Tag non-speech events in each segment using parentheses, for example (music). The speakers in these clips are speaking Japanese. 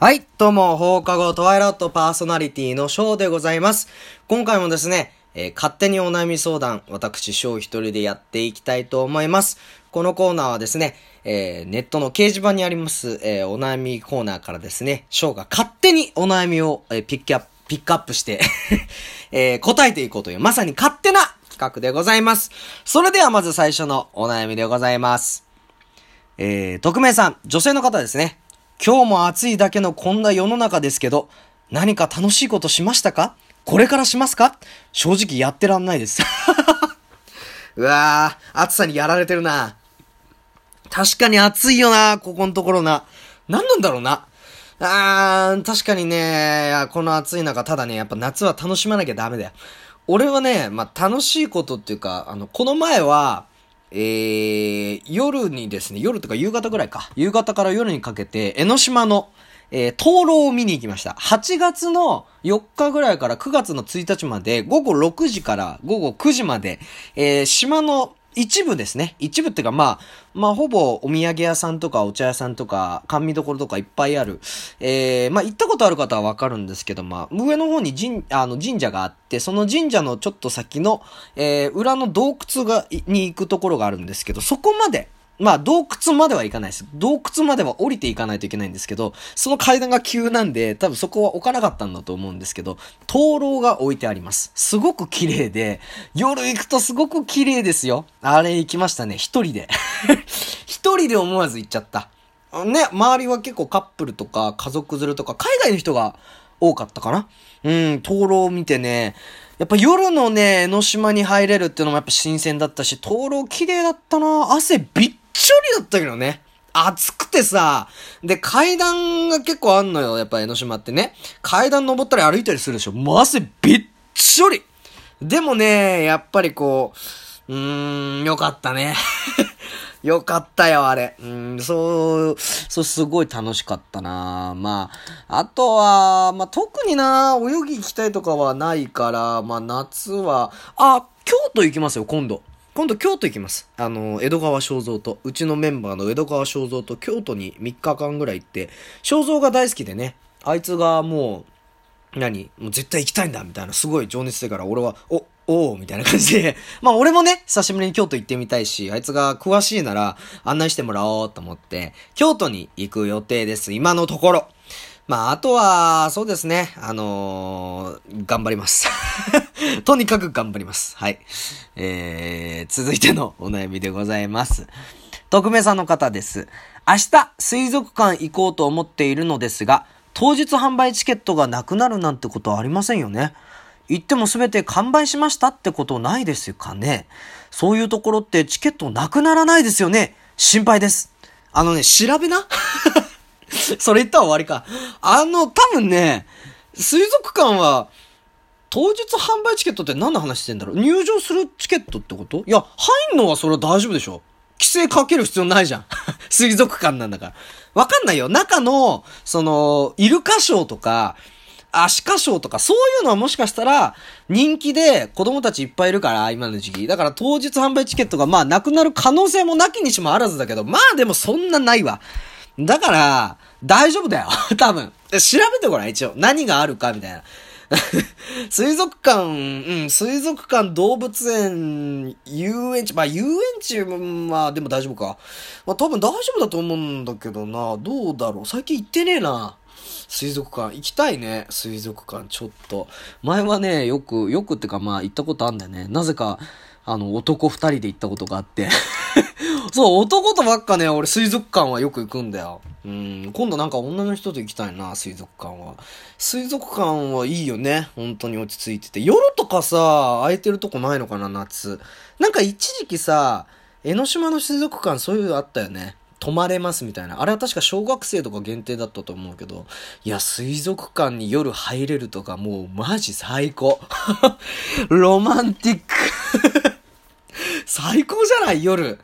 はい、どうも、放課後トワイラットパーソナリティのショーでございます。今回もですね、えー勝手にお悩み相談、私、ショー一人でやっていきたいと思います。このコーナーはですね、えーネットの掲示板にあります、えーお悩みコーナーからですね、ショーが勝手にお悩みを、えピックアップ、ピックアップして、(laughs) え答えていこうという、まさに勝手な企画でございます。それではまず最初のお悩みでございます。えー、匿名さん、女性の方ですね。今日も暑いだけのこんな世の中ですけど、何か楽しいことしましたか？これからしますか？正直やってらんないです。(laughs) うわー、暑さにやられてるな。確かに暑いよな、ここのところな。何なんだろうな。あー、確かにね、この暑い中、ただね、やっぱ夏は楽しまなきゃダメだよ。俺はね、まあ、楽しいことっていうか、あの、この前は、えー、夜にですね、夜とか夕方ぐらいか。夕方から夜にかけて、江ノ島の、えー、灯籠を見に行きました。8月の4日ぐらいから9月の1日まで、午後6時から午後9時まで、えー、島の一部ですね。一部っていうか、まあ、まあ、ほぼお土産屋さんとかお茶屋さんとか、甘味どころとかいっぱいある。えー、まあ、行ったことある方はわかるんですけど、まあ、上の方に神、あの、神社があって、その神社のちょっと先の、えー、裏の洞窟が、に行くところがあるんですけど、そこまで、まあ、洞窟までは行かないです。洞窟までは降りていかないといけないんですけど、その階段が急なんで、多分そこは置かなかったんだと思うんですけど、灯籠が置いてあります。すごく綺麗で、夜行くとすごく綺麗ですよ。あれ行きましたね、一人で。(laughs) 一人で思わず行っちゃった。ね、周りは結構カップルとか家族連れとか海外の人が多かったかなうん、灯籠を見てね、やっぱ夜のね、江ノ島に入れるっていうのもやっぱ新鮮だったし、灯籠綺麗だったな汗びっちょりだったけどね。暑くてさ、で、階段が結構あんのよ、やっぱ江ノ島ってね。階段登ったり歩いたりするでしょ。もう汗びっちょりでもね、やっぱりこう、うーん、よかったね。(laughs) よかったよ、あれ。うん、そう、そう、すごい楽しかったなまあ、あとは、まあ、特にな泳ぎ行きたいとかはないから、まあ、夏は、あ、京都行きますよ、今度。今度京都行きます。あの、江戸川正蔵と、うちのメンバーの江戸川正蔵と京都に3日間ぐらい行って、正蔵が大好きでね、あいつがもう、何もう絶対行きたいんだみたいな、すごい情熱でから、俺は、お、おみたいな感じで、(laughs) まあ俺もね、久しぶりに京都行ってみたいし、あいつが詳しいなら案内してもらおうと思って、京都に行く予定です、今のところ。まあ、あとは、そうですね、あのー頑張ります。(laughs) (laughs) とにかく頑張ります。はい。えー、続いてのお悩みでございます。匿名さんの方です。明日、水族館行こうと思っているのですが、当日販売チケットがなくなるなんてことはありませんよね。行っても全て完売しましたってことないですかね。そういうところってチケットなくならないですよね。心配です。あのね、調べな (laughs) それ言ったら終わりか。あの、多分ね、水族館は、当日販売チケットって何の話してんだろう？入場するチケットってこと？いや、入んのはそれは大丈夫でしょ規制かける必要ないじゃん。(laughs) 水族館なんだから。わかんないよ。中の、その、イルカショーとか、アシカショーとか、そういうのはもしかしたら、人気で子供たちいっぱいいるから、今の時期。だから当日販売チケットがまあなくなる可能性もなきにしもあらずだけど、まあでもそんなないわ。だから、大丈夫だよ。(laughs) 多分。調べてごらん、一応。何があるか、みたいな。(laughs) 水族館、うん、水族館、動物園、遊園地、まあ遊園地は、でも大丈夫か。まあ多分大丈夫だと思うんだけどな。どうだろう。最近行ってねえな。水族館。行きたいね。水族館、ちょっと。前はね、よく、よくってかまあ行ったことあんだよね。なぜか、あの、男二人で行ったことがあって。そう、男とばっかね、俺水族館はよく行くんだよ。うん、今度なんか女の人と行きたいな、水族館は。水族館はいいよね。本当に落ち着いてて。夜とかさ、空いてるとこないのかな、夏。なんか一時期さ、江ノ島の水族館そういうのあったよね。泊まれますみたいな。あれは確か小学生とか限定だったと思うけど、いや、水族館に夜入れるとかもうマジ最高。(laughs) ロマンティック。(laughs) 最高じゃない？夜。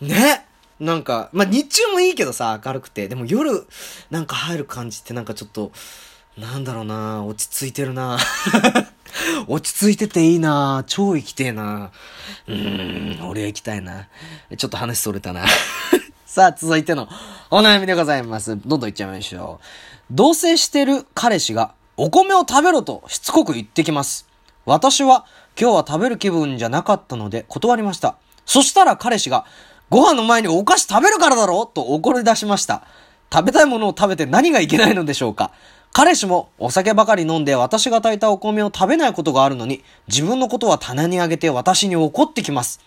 ね。なんか、まあ、日中もいいけどさ、明るくて。でも夜、なんか入る感じってなんかちょっと、なんだろうな落ち着いてるな (laughs) 落ち着いてていいな超行きてえなうーん、俺行きたいな。ちょっと話それたな。(laughs) さあ、続いてのお悩みでございます。どんどんいっちゃいましょう。同棲してる彼氏がお米を食べろとしつこく言ってきます。私は今日は食べる気分じゃなかったので断りました。そしたら彼氏がご飯の前にお菓子食べるからだろと怒り出しました。食べたいものを食べて何がいけないのでしょうか彼氏もお酒ばかり飲んで私が炊いたお米を食べないことがあるのに、自分のことは棚にあげて私に怒ってきます。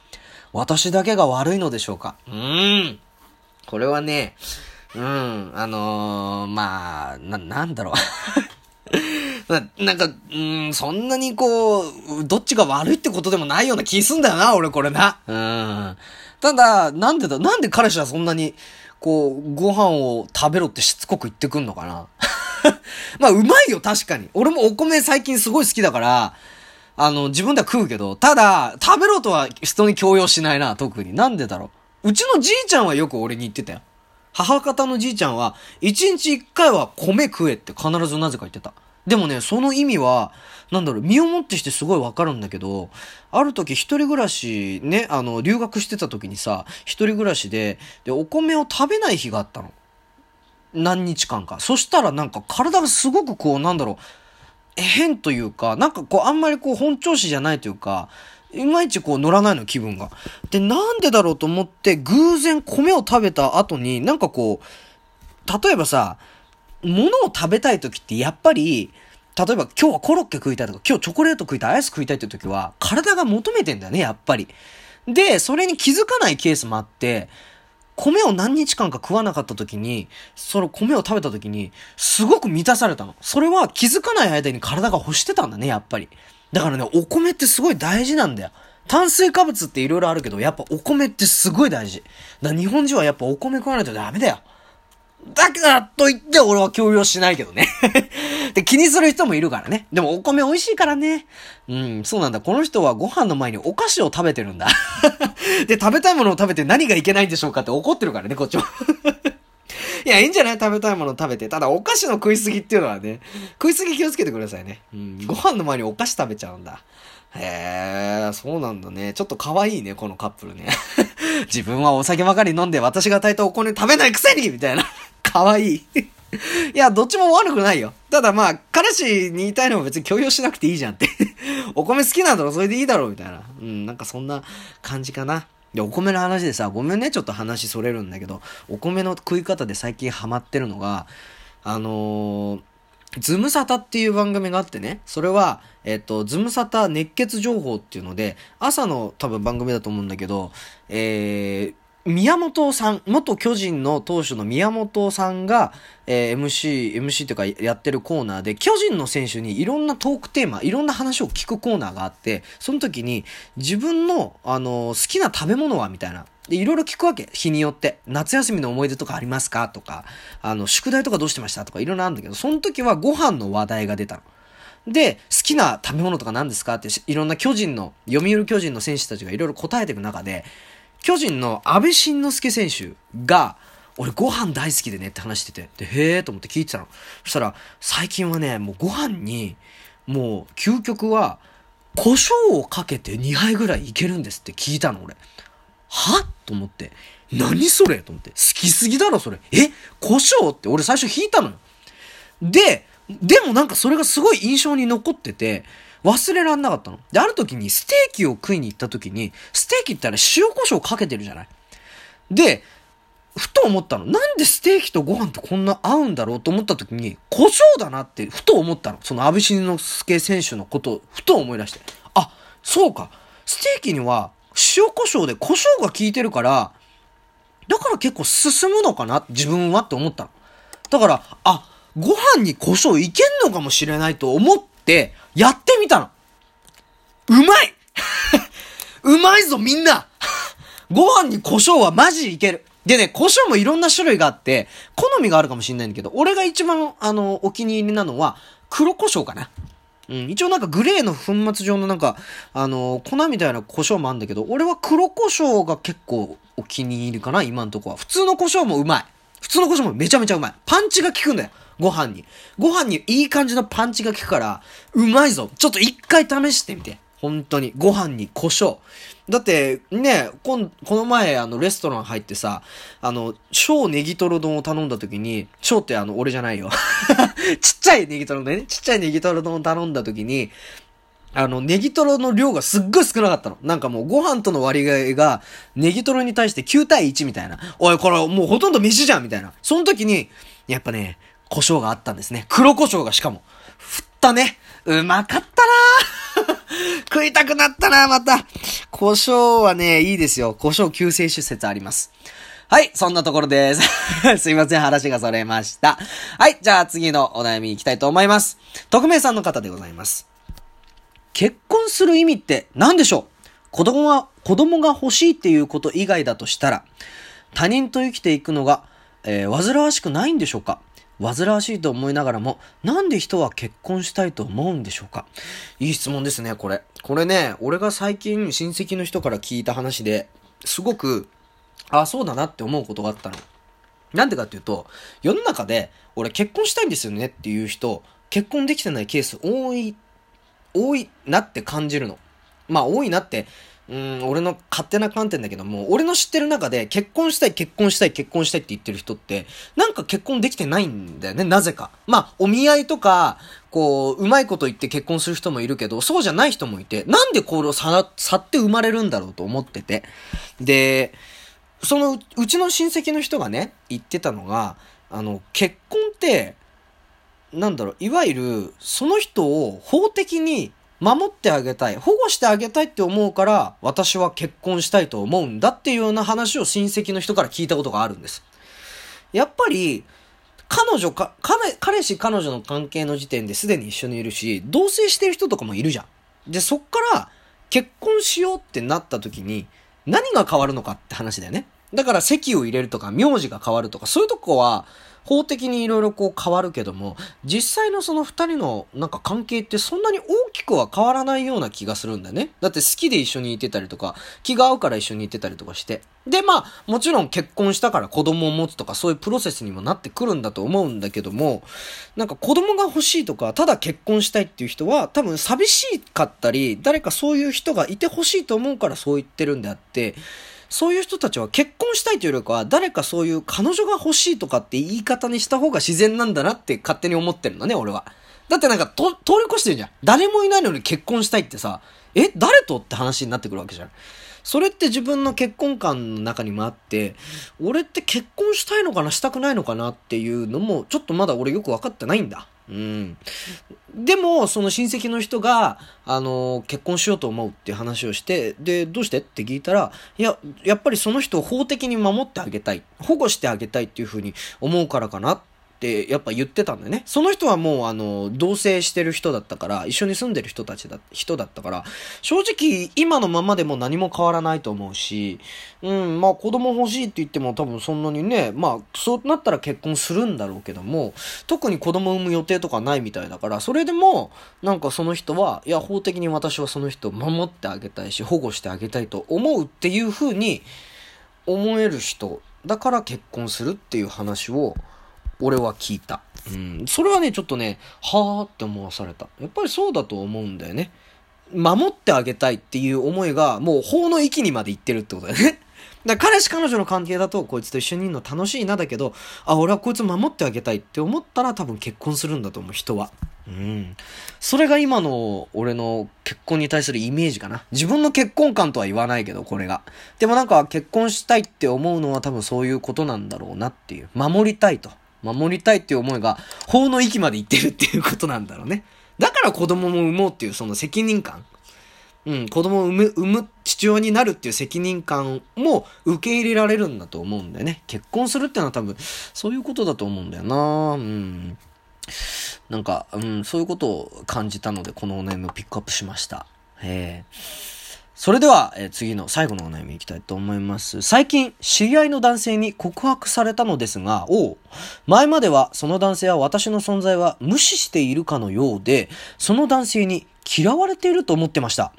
私だけが悪いのでしょうかうーん。これはね、うん、あのー、まあ、な、なんだろう (laughs) な。なんか、うん、そんなにこう、どっちが悪いってことでもないような気すんだよな、俺これな。うん。ただ、なんでだ、なんで彼氏はそんなに、こう、ご飯を食べろってしつこく言ってくんのかな？(laughs) まあ、うまいよ、確かに。俺もお米最近すごい好きだから、あの、自分では食うけど、ただ、食べろとは人に強要しないな、特に。なんでだろう。うちのじいちゃんはよく俺に言ってたよ。母方のじいちゃんは、一日一回は米食えって必ずなぜか言ってた。でもね、その意味は、なんだろう、身をもってしてすごいわかるんだけど、ある時一人暮らし、ね、あの、留学してた時にさ、一人暮らしで、で、お米を食べない日があったの。何日間か。そしたらなんか体がすごくこう、なんだろう、変というか、なんかこう、あんまりこう、本調子じゃないというか、いまいちこう乗らないの気分が。で、なんでだろうと思って、偶然米を食べた後に、なんかこう、例えばさ、物を食べたい時ってやっぱり、例えば今日はコロッケ食いたいとか、今日チョコレート食いたい、アイス食いたいって時は、体が求めてんだよね、やっぱり。で、それに気づかないケースもあって、米を何日間か食わなかった時に、その米を食べた時に、すごく満たされたの。それは気づかない間に体が欲してたんだね、やっぱり。だからね、お米ってすごい大事なんだよ。炭水化物って色々あるけど、やっぱお米ってすごい大事。だ日本人はやっぱお米食わないとダメだよ。だからと言って俺は強要しないけどね (laughs) で、気にする人もいるからね。でもお米美味しいからね。うん、そうなんだ。この人はご飯の前にお菓子を食べてるんだ (laughs) で、食べたいものを食べて何がいけないんでしょうかって怒ってるからね、こっちも (laughs) いや、いいんじゃない？食べたいもの食べて。ただ、お菓子の食いすぎっていうのはね、食いすぎ気をつけてくださいね。うん、ご飯の前にお菓子食べちゃうんだ。へえ、そうなんだね。ちょっと可愛いね、このカップルね。自分はお酒ばかり飲んで私が炊いたお米食べないくせにみたいな。(laughs) 可愛い。い (laughs) いや、どっちも悪くないよ。ただまあ、彼氏に言いたいのも別に強要しなくていいじゃんって (laughs) お米好きなんだろ、それでいいだろ、みたいな。うん、なんかそんな感じかな。で、お米の話でさ、ごめんね、ちょっと話それるんだけど、お米の食い方で最近ハマってるのが、あのー、ズムサタっていう番組があってね、それは、えっと、ズムサタ熱血情報っていうので、朝の多分番組だと思うんだけど、えー、宮本さん、元巨人の投手の宮本さんが、えー、MC、MC というかやってるコーナーで、巨人の選手にいろんなトークテーマ、いろんな話を聞くコーナーがあって、その時に自分の、あの好きな食べ物は？みたいな。で、いろいろ聞くわけ。日によって。夏休みの思い出とかありますか？とか、あの、宿題とかどうしてました？とかいろいろあるんだけど、その時はご飯の話題が出たの。で、好きな食べ物とか何ですか？っていろんな巨人の、読売巨人の選手たちがいろいろ答えていく中で、巨人の安倍晋之助選手が、俺ご飯大好きでねって話してて、で、へえーと思って聞いてたの。そしたら、最近はね、もうご飯に、もう究極は、胡椒をかけて2杯ぐらいいけるんですって聞いたの、俺。は？と思って。何それ？と思って。好きすぎだろ、それ。え？胡椒？って俺最初引いたのよ。で、でもなんかそれがすごい印象に残ってて、忘れらんなかったの。で、ある時にステーキを食いに行った時に、ステーキってあれ塩胡椒かけてるじゃない？で、ふと思ったの。なんでステーキとご飯ってこんな合うんだろうと思った時に、胡椒だなってふと思ったの。その安倍晋之助選手のことをふと思い出して。あ、そうか。ステーキには塩胡椒で胡椒が効いてるから、だから結構進むのかな自分はって思ったの。だから、あ、ご飯に胡椒いけんのかもしれないと思って、やってみたの。うまい (laughs) うまいぞみんな (laughs) ご飯に胡椒はマジいける。でね、胡椒もいろんな種類があって、好みがあるかもしれないんだけど、俺が一番、あの、お気に入りなのは、黒胡椒かな。うん、一応なんかグレーの粉末状のなんか、あの粉みたいな胡椒もあるんだけど、俺は黒胡椒が結構お気に入りかな、今んとこは。普通の胡椒もうまい。普通の胡椒もめちゃめちゃうまい。パンチが効くんだよ。ご飯に。ご飯にいい感じのパンチが効くから、うまいぞ。ちょっと一回試してみて。本当に。ご飯に胡椒。だって、ね、こん、この前、あの、レストラン入ってさ、あの、小ネギトロ丼を頼んだ時に、小ってあの、俺じゃないよ。(laughs) ちっちゃいネギトロ丼ね。ちっちゃいネギトロ丼を頼んだ時に、あの、ネギトロの量がすっごい少なかったの。なんかもうご飯との割合が、ネギトロに対して9対1みたいな。おい、これもうほとんど飯じゃんみたいな。その時に、やっぱね、胡椒があったんですね。黒胡椒がしかも。振ったね。うまかったな食いたくなったなまた。胡椒はね、いいですよ。胡椒救世主説あります。はい、そんなところです。(laughs) すいません、話がそれました。はい、じゃあ次のお悩み行きたいと思います。匿名さんの方でございます。結婚する意味って何でしょう？子供は、子供が欲しいっていうこと以外だとしたら、他人と生きていくのが、えー煩わしくないんでしょうか？煩わしいと思いながらも、なんで人は結婚したいと思うんでしょうか？いい質問ですね、これ。これね、俺が最近親戚の人から聞いた話で、すごく、あ、そうだなって思うことがあったの。なんでかっていうと、世の中で、俺結婚したいんですよねっていう人、結婚できてないケース多い、多いなって感じるの。まあ多いなって、うん、俺の勝手な観点だけども、俺の知ってる中で結婚したい、結婚したい、結婚したいって言ってる人って、なんか結婚できてないんだよね、なぜか。まあ、お見合いとか、こう、うまいこと言って結婚する人もいるけど、そうじゃない人もいて、なんでこれをさ、去って生まれるんだろうと思ってて。で、そのう、ちの親戚の人がね、言ってたのが、あの、結婚って、なんだろう、いわゆる、その人を法的に守ってあげたい、保護してあげたいって思うから、私は結婚したいと思うんだっていうような話を親戚の人から聞いたことがあるんです。やっぱり、彼女か、彼、彼氏彼女の関係の時点ですでに一緒にいるし、同棲してる人とかもいるじゃん。で、そっから結婚しようってなった時に、何が変わるのかって話だよね。だから籍を入れるとか、名字が変わるとか、そういうとこは、法的にいろいろこう変わるけども、実際のその二人のなんか関係ってそんなに大きくは変わらないような気がするんだよね。だって好きで一緒にいてたりとか、気が合うから一緒にいてたりとかして。で、まあ、もちろん結婚したから子供を持つとかそういうプロセスにもなってくるんだと思うんだけども、なんか子供が欲しいとか、ただ結婚したいっていう人は多分寂しかったり、誰かそういう人がいて欲しいと思うからそう言ってるんであって、そういう人たちは結婚したいというよりかは、誰かそういう彼女が欲しいとかって言い方にした方が自然なんだなって勝手に思ってるのね、俺は。だってなんかと、通り越してるじゃん。誰もいないのに結婚したいってさ、え、誰とって話になってくるわけじゃん。それって自分の結婚観の中にもあって、俺って結婚したいのかな、したくないのかなっていうのも、ちょっとまだ俺よく分かってないんだ。うん。でも、その親戚の人が、あの、結婚しようと思うっていう話をして、で、どうしてって聞いたら、いや、やっぱりその人を法的に守ってあげたい、保護してあげたいっていうふうに思うからかなって、やっぱ言ってたんだよね。その人はもう、あの、同棲してる人だったから、一緒に住んでる人たちだ、人だったから、正直、今のままでも何も変わらないと思うし、うん、まあ子供欲しいって言っても多分そんなにね、まあそうなったら結婚するんだろうけども、特に子供産む予定とかないみたいだから、それでも、なんかその人は、いや法的に私はその人を守ってあげたいし、保護してあげたいと思うっていう風に思える人、だから結婚するっていう話を、俺は聞いた。うん。それはね、ちょっとね、はーって思わされた。やっぱりそうだと思うんだよね。守ってあげたいっていう思いが、もう法の域にまで行ってるってことだよね。(laughs) だから彼氏彼女の関係だと、こいつと一緒にいるの楽しいなだけど、あ、俺はこいつ守ってあげたいって思ったら多分結婚するんだと思う、人は。うん。それが今の俺の結婚に対するイメージかな。自分の結婚観とは言わないけど、これが。でもなんか結婚したいって思うのは多分そういうことなんだろうなっていう。守りたいと。守りたいっていう思いが法の域まで行ってるっていうことなんだろうね。だから子供も産もうっていうその責任感。うん、子供を産む、産む父親になるっていう責任感も受け入れられるんだと思うんだよね。結婚するってのは多分、そういうことだと思うんだよなうん。なんか、うん、そういうことを感じたので、このお悩みをピックアップしました。えーそれでは、え次の最後のお悩みいきたいと思います。最近、知り合いの男性に告白されたのですが、お前まではその男性は私の存在は無視しているかのようで、その男性に嫌われていると思ってました。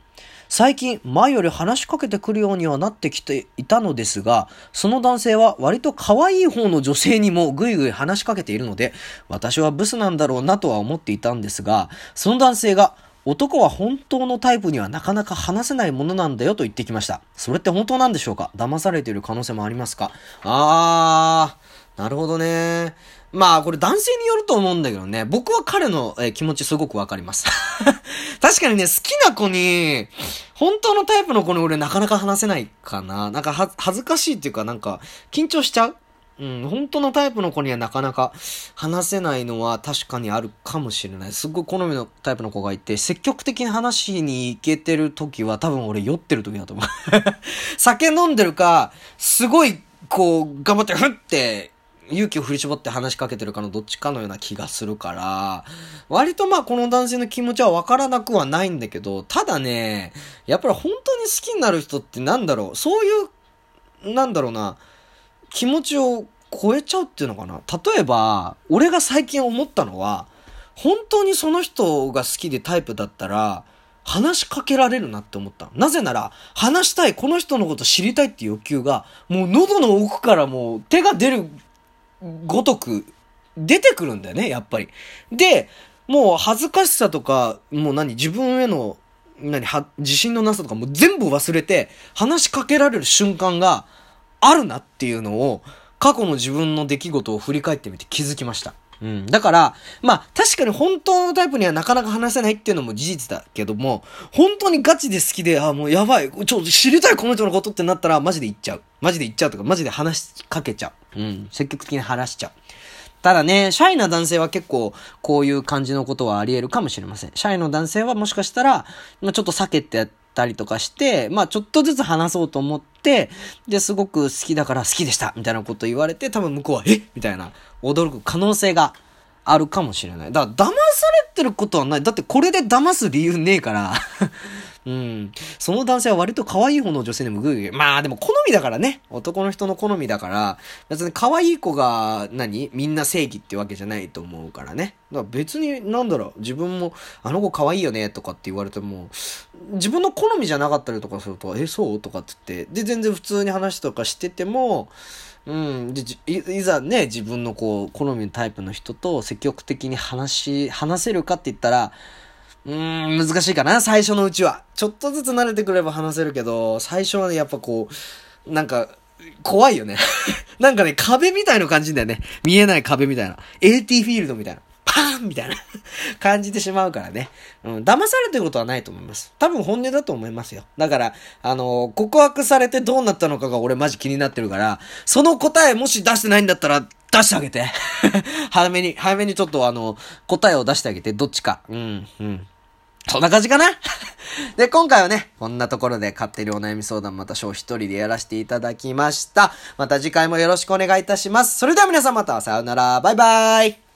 最近、前より話しかけてくるようにはなってきていたのですが、その男性は割と可愛い方の女性にもぐいぐい話しかけているので、私はブスなんだろうなとは思っていたんですが、その男性が男は本当のタイプにはなかなか話せないものなんだよと言ってきました。それって本当なんでしょうか？騙されている可能性もありますか？あー、なるほどね。まあ、これ男性によると思うんだけどね、僕は彼の、えー、気持ちすごくわかります。(laughs) 確かにね、好きな子に、本当のタイプの子に俺なかなか話せないかな。なんかは、恥ずかしいっていうかなんか、緊張しちゃう？うん、本当のタイプの子にはなかなか話せないのは確かにあるかもしれない。すっごい好みのタイプの子がいて、積極的に話に行けてる時は多分俺酔ってる時だと思う。(laughs) 酒飲んでるか、すごい、こう、頑張って、ふって勇気を振り絞って話しかけてるかのどっちかのような気がするから、割とまあこの男性の気持ちはわからなくはないんだけど、ただね、やっぱり本当に好きになる人ってなんだろう、そういう、なんだろうな、気持ちを超えちゃうっていうのかな？例えば、俺が最近思ったのは、本当にその人が好きでタイプだったら、話しかけられるなって思った。なぜなら、話したい、この人のこと知りたいっていう欲求が、もう喉の奥からもう手が出るごとく出てくるんだよね、やっぱり。で、もう恥ずかしさとか、もう何、自分への、何、は、自信のなさとかも全部忘れて、話しかけられる瞬間があるなっていうのを、過去の自分の出来事を振り返ってみて気づきました。うん。だから、まあ、確かに本当のタイプにはなかなか話せないっていうのも事実だけども、本当にガチで好きで、あ、もうやばい、ちょ、知りたいこの人のことってなったら、マジで言っちゃう。マジで言っちゃうとか、マジで話しかけちゃう。うん。積極的に話しちゃう。ただね、シャイな男性は結構、こういう感じのことはあり得るかもしれません。シャイの男性はもしかしたら、まあ、ちょっと避けてたりとかして、まあちょっとずつ話そうと思って、で、すごく好きだから好きでしたみたいなこと言われて、多分向こうは、えみたいな、驚く可能性があるかもしれない。だから、騙されてることはない。だってこれで騙す理由ねえからうん。その男性は割と可愛い方の女性でもグーグー。まあでも好みだからね。男の人の好みだから、別に可愛い子が何？みんな正義ってわけじゃないと思うからね。だから別になんだろう、自分もあの子可愛いよねとかって言われても、自分の好みじゃなかったりとかすると、え、そう？とかって言って、で、全然普通に話とかしてても、うん。で、いざね、自分のこう、好みのタイプの人と積極的に話し、話せるかって言ったら、うーん、難しいかな、最初のうちは。ちょっとずつ慣れてくれば話せるけど、最初はね、やっぱこう、なんか、怖いよね。(laughs) なんかね、壁みたいな感じだよね。見えない壁みたいな。AT フィールドみたいな。パーンみたいな感じてしまうからね。うん、騙されてることはないと思います。多分本音だと思いますよ。だから、あの、告白されてどうなったのかが俺マジ気になってるから、その答えもし出してないんだったら、出してあげて。(laughs) 早めに、早めにちょっとあの、答えを出してあげて、どっちか。うん、うん。そんな感じかな？(laughs) で、今回はね、こんなところで勝手にお悩み相談また小一人でやらせていただきました。また次回もよろしくお願いいたします。それでは皆さんまたさようなら。バイバイ。